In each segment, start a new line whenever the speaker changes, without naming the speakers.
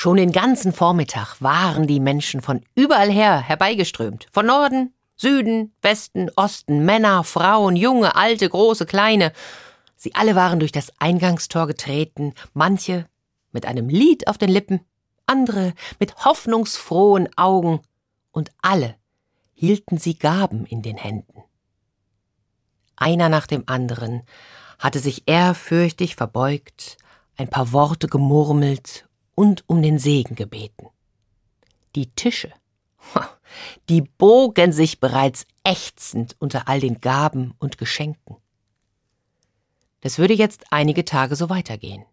Schon den ganzen Vormittag waren die Menschen von überall her herbeigeströmt. Von Norden, Süden, Westen, Osten, Männer, Frauen, junge, alte, große, kleine. Sie alle waren durch das Eingangstor getreten, manche mit einem Lied auf den Lippen, andere mit hoffnungsfrohen Augen, und alle hielten sie Gaben in den Händen. Einer nach dem anderen hatte sich ehrfürchtig verbeugt, ein paar Worte gemurmelt und um den Segen gebeten. Die Tische, die bogen sich bereits ächzend unter all den Gaben und Geschenken. Das würde jetzt einige Tage so weitergehen.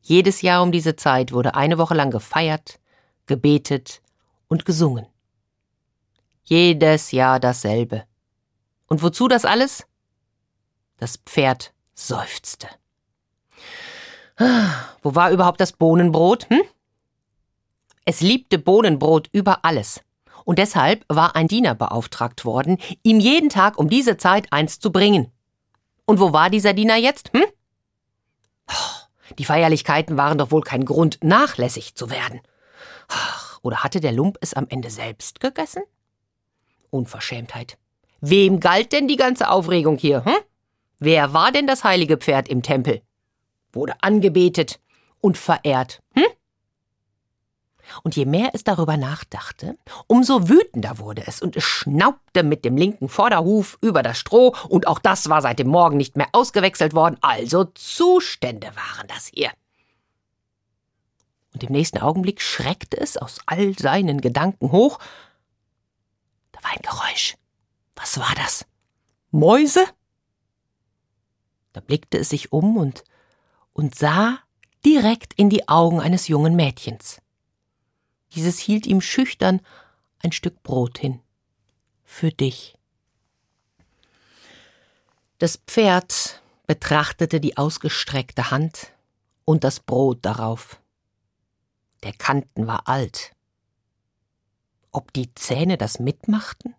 Jedes Jahr um diese Zeit wurde eine Woche lang gefeiert, gebetet und gesungen. Jedes Jahr dasselbe. Und wozu das alles? Das Pferd seufzte. Wo war überhaupt das Bohnenbrot? Hm? Es liebte Bohnenbrot über alles. Und deshalb war ein Diener beauftragt worden, ihm jeden Tag um diese Zeit eins zu bringen. Und wo war dieser Diener jetzt? Hm? Die Feierlichkeiten waren doch wohl kein Grund, nachlässig zu werden. Oder hatte der Lump es am Ende selbst gegessen? Unverschämtheit. Wem galt denn die ganze Aufregung hier? Hm? Wer war denn das heilige Pferd im Tempel? Wurde angebetet und verehrt. Hm? Und je mehr es darüber nachdachte, umso wütender wurde es, und es schnaubte mit dem linken Vorderhuf über das Stroh, und auch das war seit dem Morgen nicht mehr ausgewechselt worden, also Zustände waren das hier. Und im nächsten Augenblick schreckte es aus all seinen Gedanken hoch. Da war ein Geräusch. Was war das? Mäuse? Da blickte es sich um und, und sah direkt in die Augen eines jungen Mädchens. Dieses hielt ihm schüchtern ein Stück Brot hin. Für dich. Das Pferd betrachtete die ausgestreckte Hand und das Brot darauf. Der Kanten war alt. Ob die Zähne das mitmachten?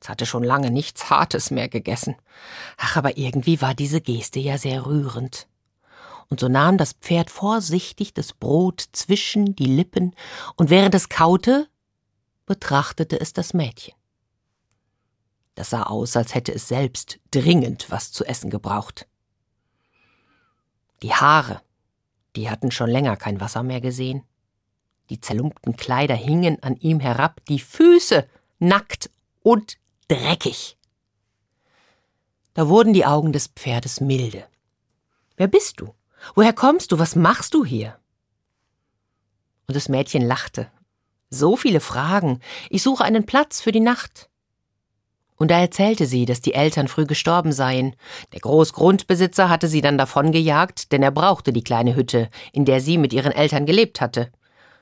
Es hatte schon lange nichts Hartes mehr gegessen. Ach, aber irgendwie war diese Geste ja sehr rührend und so nahm das Pferd vorsichtig das Brot zwischen die Lippen, und während es kaute, betrachtete es das Mädchen. Das sah aus, als hätte es selbst dringend was zu essen gebraucht. Die Haare, die hatten schon länger kein Wasser mehr gesehen. Die zerlumpten Kleider hingen an ihm herab, die Füße nackt und dreckig. Da wurden die Augen des Pferdes milde. Wer bist du? Woher kommst du? Was machst du hier? Und das Mädchen lachte. So viele Fragen. Ich suche einen Platz für die Nacht. Und da erzählte sie, dass die Eltern früh gestorben seien. Der Großgrundbesitzer hatte sie dann davongejagt, denn er brauchte die kleine Hütte, in der sie mit ihren Eltern gelebt hatte.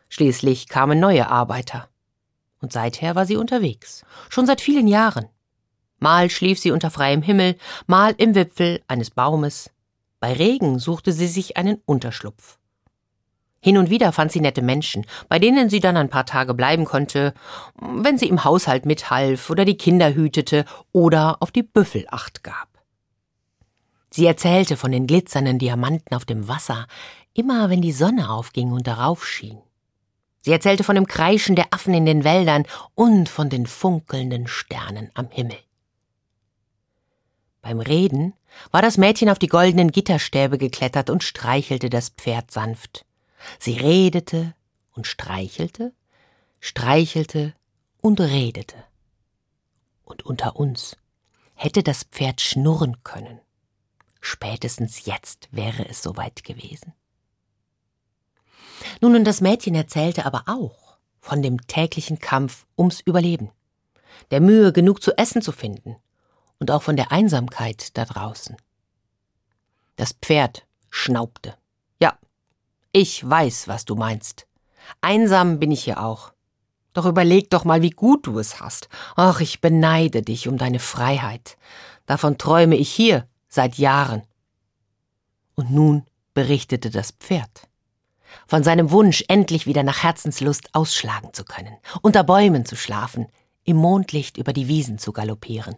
Schließlich kamen neue Arbeiter. Und seither war sie unterwegs. Schon seit vielen Jahren. Mal schlief sie unter freiem Himmel, mal im Wipfel eines Baumes, bei Regen suchte sie sich einen Unterschlupf. Hin und wieder fand sie nette Menschen, bei denen sie dann ein paar Tage bleiben konnte, wenn sie im Haushalt mithalf oder die Kinder hütete oder auf die Büffel acht gab. Sie erzählte von den glitzernden Diamanten auf dem Wasser, immer wenn die Sonne aufging und darauf schien. Sie erzählte von dem Kreischen der Affen in den Wäldern und von den funkelnden Sternen am Himmel. Beim Reden war das Mädchen auf die goldenen Gitterstäbe geklettert und streichelte das Pferd sanft. Sie redete und streichelte, streichelte und redete. Und unter uns hätte das Pferd schnurren können. Spätestens jetzt wäre es soweit gewesen. Nun, und das Mädchen erzählte aber auch von dem täglichen Kampf ums Überleben, der Mühe, genug zu essen zu finden und auch von der Einsamkeit da draußen. Das Pferd schnaubte. Ja, ich weiß, was du meinst. Einsam bin ich hier auch. Doch überleg doch mal, wie gut du es hast. Ach, ich beneide dich um deine Freiheit. Davon träume ich hier seit Jahren. Und nun berichtete das Pferd. Von seinem Wunsch, endlich wieder nach Herzenslust ausschlagen zu können, unter Bäumen zu schlafen, im Mondlicht über die Wiesen zu galoppieren.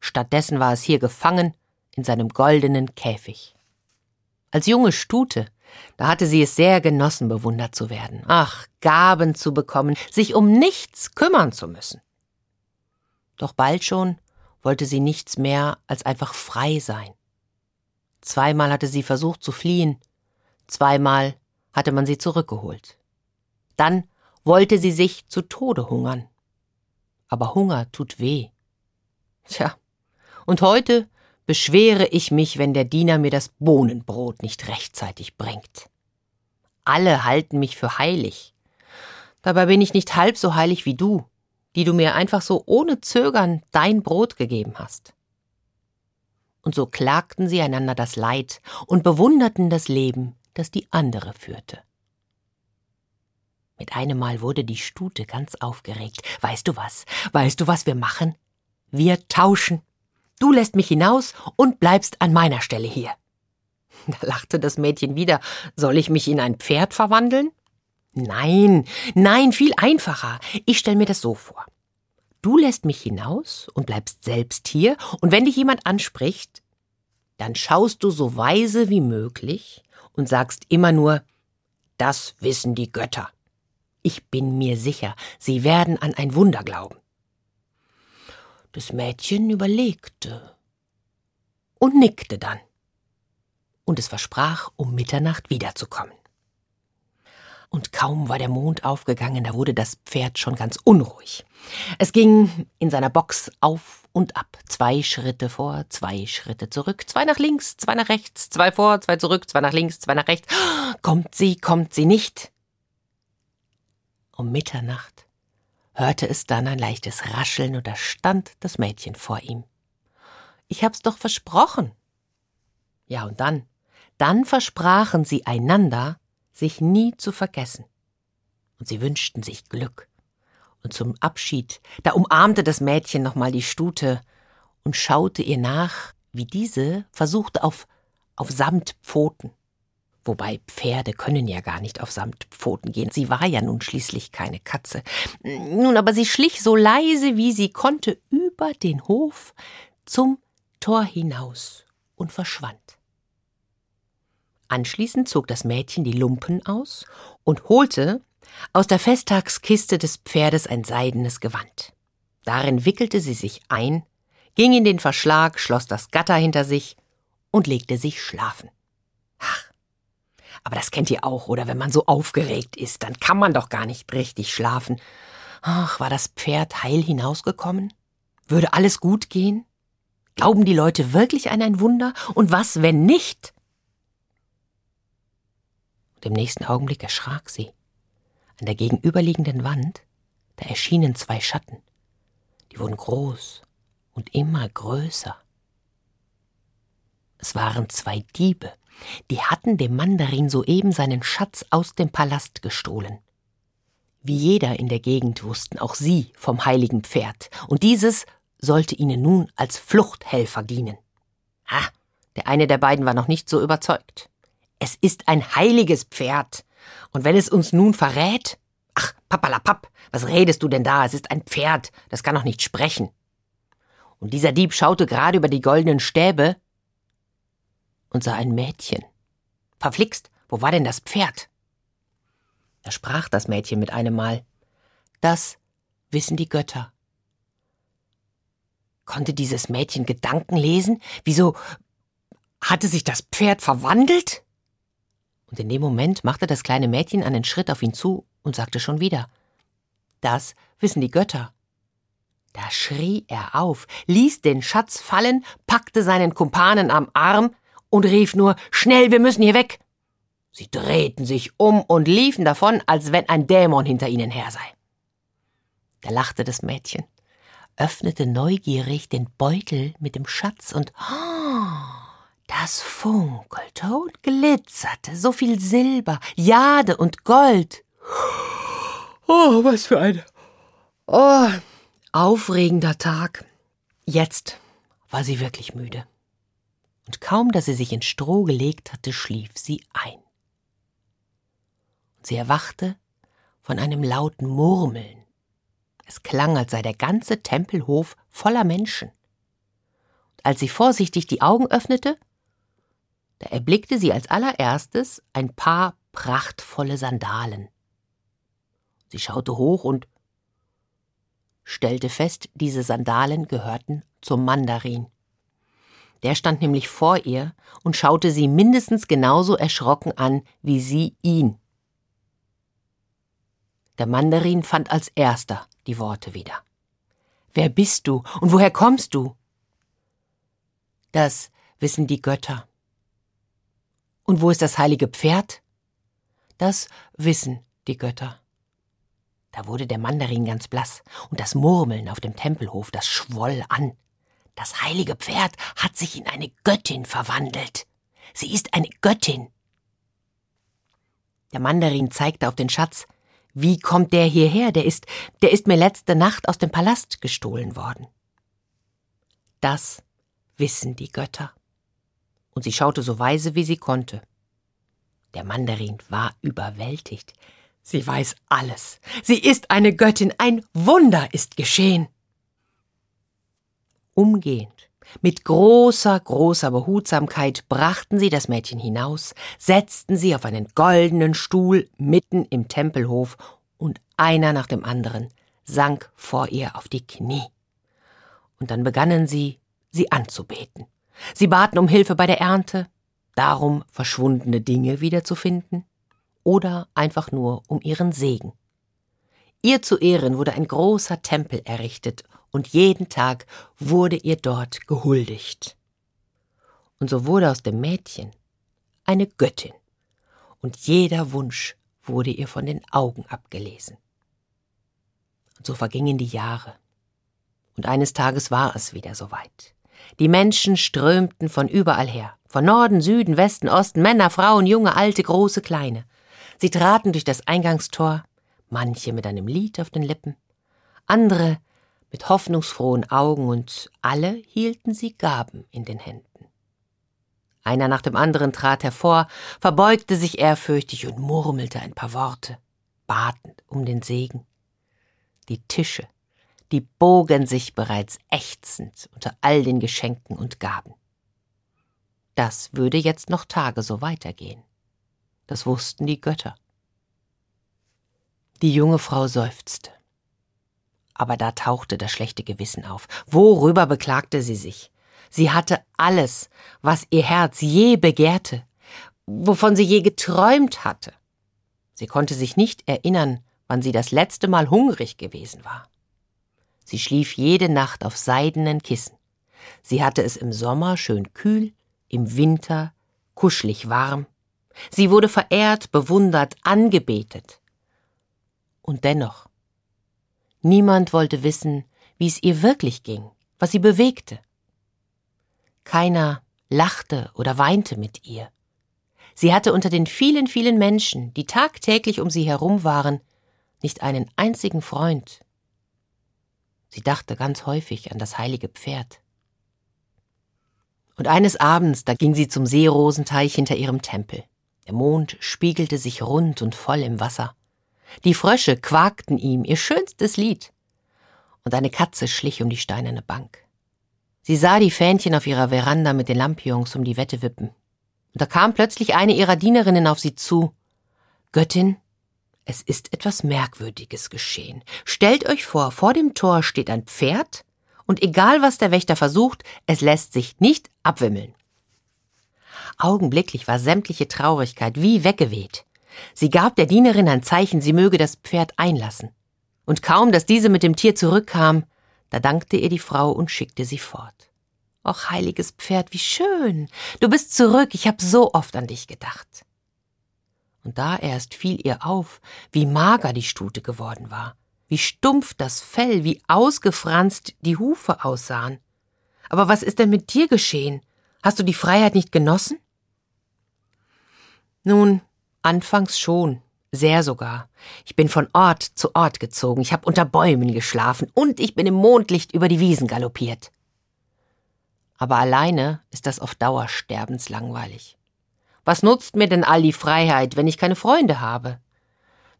Stattdessen war es hier gefangen in seinem goldenen Käfig. Als junge Stute Da hatte sie es sehr genossen, bewundert zu werden. Ach, Gaben zu bekommen, sich um nichts kümmern zu müssen. Doch bald schon wollte sie nichts mehr als einfach frei sein. Zweimal hatte sie versucht zu fliehen, zweimal hatte man sie zurückgeholt. Dann wollte sie sich zu Tode hungern. Aber Hunger tut weh. Tja, und heute beschwere ich mich, wenn der Diener mir das Bohnenbrot nicht rechtzeitig bringt. Alle halten mich für heilig. Dabei bin ich nicht halb so heilig wie du, die du mir einfach so ohne Zögern dein Brot gegeben hast. Und so klagten sie einander das Leid und bewunderten das Leben, das die andere führte. Mit einem Mal wurde die Stute ganz aufgeregt. Weißt du was? Weißt du, was wir machen? Wir tauschen. Du lässt mich hinaus und bleibst an meiner Stelle hier. Da lachte das Mädchen wieder. Soll ich mich in ein Pferd verwandeln? Nein, nein, viel einfacher. Ich stell mir das so vor. Du lässt mich hinaus und bleibst selbst hier, und wenn dich jemand anspricht, dann schaust du so weise wie möglich und sagst immer nur, das wissen die Götter. Ich bin mir sicher, sie werden an ein Wunder glauben. Das Mädchen überlegte und nickte dann. Und es versprach, um Mitternacht wiederzukommen. Und kaum war der Mond aufgegangen, da wurde das Pferd schon ganz unruhig. Es ging in seiner Box auf und ab, zwei Schritte vor, zwei Schritte zurück, zwei nach links, zwei nach rechts, zwei vor, zwei zurück, zwei nach links, zwei nach rechts. Kommt sie, kommt sie nicht? Um Mitternacht hörte es dann ein leichtes Rascheln und da stand das Mädchen vor ihm. Ich hab's doch versprochen. Ja, und dann, dann versprachen sie einander, sich nie zu vergessen. Und sie wünschten sich Glück. Und zum Abschied, da umarmte das Mädchen nochmal die Stute und schaute ihr nach, wie diese versuchte auf, auf Samtpfoten Wobei Pferde können ja gar nicht auf Samtpfoten gehen. Sie war ja nun schließlich keine Katze. Nun, aber sie schlich so leise, wie sie konnte, über den Hof zum Tor hinaus und verschwand. Anschließend zog das Mädchen die Lumpen aus und holte aus der Festtagskiste des Pferdes ein seidenes Gewand. Darin wickelte sie sich ein, ging in den Verschlag, schloss das Gatter hinter sich und legte sich schlafen. Aber das kennt ihr auch, oder wenn man so aufgeregt ist, dann kann man doch gar nicht richtig schlafen. Ach, war das Pferd heil hinausgekommen? Würde alles gut gehen? Glauben die Leute wirklich an ein Wunder? Und was, wenn nicht? Und im nächsten Augenblick erschrak sie. An der gegenüberliegenden Wand, da erschienen zwei Schatten. Die wurden groß und immer größer. Es waren zwei Diebe, die hatten dem Mandarin soeben seinen Schatz aus dem Palast gestohlen. Wie jeder in der Gegend wussten auch sie vom heiligen Pferd, und dieses sollte ihnen nun als Fluchthelfer dienen. Ah, der eine der beiden war noch nicht so überzeugt. Es ist ein heiliges Pferd, und wenn es uns nun verrät? Ach, papalapap, was redest du denn da? Es ist ein Pferd, das kann doch nicht sprechen. Und dieser Dieb schaute gerade über die goldenen Stäbe, und sah ein Mädchen. Verflixt, wo war denn das Pferd? Da sprach das Mädchen mit einem Mal. Das wissen die Götter. Konnte dieses Mädchen Gedanken lesen? Wieso hatte sich das Pferd verwandelt? Und in dem Moment machte das kleine Mädchen einen Schritt auf ihn zu und sagte schon wieder Das wissen die Götter. Da schrie er auf, ließ den Schatz fallen, packte seinen Kumpanen am Arm, und rief nur Schnell, wir müssen hier weg. Sie drehten sich um und liefen davon, als wenn ein Dämon hinter ihnen her sei. Da lachte das Mädchen, öffnete neugierig den Beutel mit dem Schatz und oh, das funkelte und glitzerte, so viel Silber, Jade und Gold. Oh, was für ein oh, aufregender Tag. Jetzt war sie wirklich müde und kaum, dass sie sich ins Stroh gelegt hatte, schlief sie ein. Und sie erwachte von einem lauten Murmeln. Es klang, als sei der ganze Tempelhof voller Menschen. Und als sie vorsichtig die Augen öffnete, Da erblickte sie als allererstes ein paar prachtvolle Sandalen. Sie schaute hoch und stellte fest, diese Sandalen gehörten zum Mandarin. Der stand nämlich vor ihr und schaute sie mindestens genauso erschrocken an wie sie ihn. Der Mandarin fand als erster die Worte wieder. Wer bist du und woher kommst du? Das wissen die Götter. Und wo ist das heilige Pferd? Das wissen die Götter. Da wurde der Mandarin ganz blass, und das Murmeln auf dem Tempelhof, das schwoll an. Das heilige Pferd hat sich in eine Göttin verwandelt. Sie ist eine Göttin. Der Mandarin zeigte auf den Schatz. Wie kommt der hierher? Der ist, der ist mir letzte Nacht aus dem Palast gestohlen worden. Das wissen die Götter. Und sie schaute so weise, wie sie konnte. Der Mandarin war überwältigt. Sie weiß alles. Sie ist eine Göttin. Ein Wunder ist geschehen umgehend. Mit großer, großer Behutsamkeit brachten sie das Mädchen hinaus, setzten sie auf einen goldenen Stuhl mitten im Tempelhof, und einer nach dem anderen sank vor ihr auf die Knie. Und dann begannen sie, sie anzubeten. Sie baten um Hilfe bei der Ernte, darum verschwundene Dinge wiederzufinden, oder einfach nur um ihren Segen. Ihr zu Ehren wurde ein großer Tempel errichtet und jeden Tag wurde ihr dort gehuldigt. Und so wurde aus dem Mädchen eine Göttin, und jeder Wunsch wurde ihr von den Augen abgelesen. Und so vergingen die Jahre, und eines Tages war es wieder soweit. Die Menschen strömten von überall her, von Norden, Süden, Westen, Osten, Männer, Frauen, junge, alte, große, kleine. Sie traten durch das Eingangstor, manche mit einem Lied auf den Lippen, andere mit hoffnungsfrohen Augen, und alle hielten sie Gaben in den Händen. Einer nach dem anderen trat hervor, verbeugte sich ehrfürchtig und murmelte ein paar Worte, batend um den Segen. Die Tische, die bogen sich bereits ächzend unter all den Geschenken und Gaben. Das würde jetzt noch Tage so weitergehen. Das wussten die Götter. Die junge Frau seufzte aber da tauchte das schlechte Gewissen auf. Worüber beklagte sie sich? Sie hatte alles, was ihr Herz je begehrte, wovon sie je geträumt hatte. Sie konnte sich nicht erinnern, wann sie das letzte Mal hungrig gewesen war. Sie schlief jede Nacht auf seidenen Kissen. Sie hatte es im Sommer schön kühl, im Winter kuschelig warm. Sie wurde verehrt, bewundert, angebetet. Und dennoch, Niemand wollte wissen, wie es ihr wirklich ging, was sie bewegte. Keiner lachte oder weinte mit ihr. Sie hatte unter den vielen, vielen Menschen, die tagtäglich um sie herum waren, nicht einen einzigen Freund. Sie dachte ganz häufig an das heilige Pferd. Und eines Abends, da ging sie zum Seerosenteich hinter ihrem Tempel. Der Mond spiegelte sich rund und voll im Wasser. Die Frösche quakten ihm ihr schönstes Lied. Und eine Katze schlich um die steinerne Bank. Sie sah die Fähnchen auf ihrer Veranda mit den Lampions um die Wette wippen. Und da kam plötzlich eine ihrer Dienerinnen auf sie zu. Göttin, es ist etwas Merkwürdiges geschehen. Stellt euch vor, vor dem Tor steht ein Pferd, und egal was der Wächter versucht, es lässt sich nicht abwimmeln. Augenblicklich war sämtliche Traurigkeit wie weggeweht. Sie gab der Dienerin ein Zeichen, sie möge das Pferd einlassen. Und kaum, dass diese mit dem Tier zurückkam, da dankte ihr die Frau und schickte sie fort. Och, heiliges Pferd, wie schön. Du bist zurück, ich hab so oft an dich gedacht. Und da erst fiel ihr auf, wie mager die Stute geworden war, wie stumpf das Fell, wie ausgefranst die Hufe aussahen. Aber was ist denn mit dir geschehen? Hast du die Freiheit nicht genossen? Nun, Anfangs schon, sehr sogar. Ich bin von Ort zu Ort gezogen, ich habe unter Bäumen geschlafen und ich bin im Mondlicht über die Wiesen galoppiert. Aber alleine ist das auf Dauer sterbenslangweilig. Was nutzt mir denn all die Freiheit, wenn ich keine Freunde habe?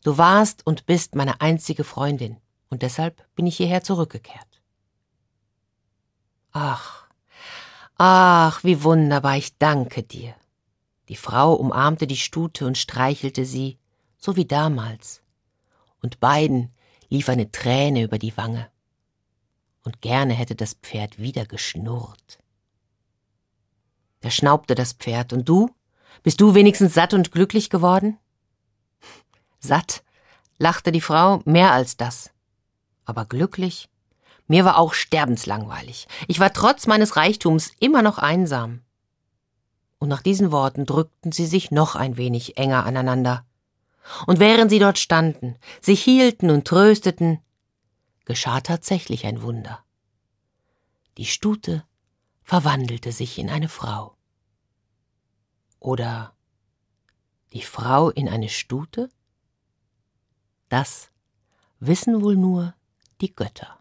Du warst und bist meine einzige Freundin, und deshalb bin ich hierher zurückgekehrt. Ach, ach, wie wunderbar, ich danke dir. Die Frau umarmte die Stute und streichelte sie, so wie damals, und beiden lief eine Träne über die Wange. Und gerne hätte das Pferd wieder geschnurrt. Da schnaubte das Pferd. Und du? Bist du wenigstens satt und glücklich geworden? Satt, lachte die Frau, mehr als das. Aber glücklich? Mir war auch sterbenslangweilig. Ich war trotz meines Reichtums immer noch einsam. Und nach diesen Worten drückten sie sich noch ein wenig enger aneinander. Und während sie dort standen, sich hielten und trösteten, geschah tatsächlich ein Wunder. Die Stute verwandelte sich in eine Frau. Oder die Frau in eine Stute? Das wissen wohl nur die Götter.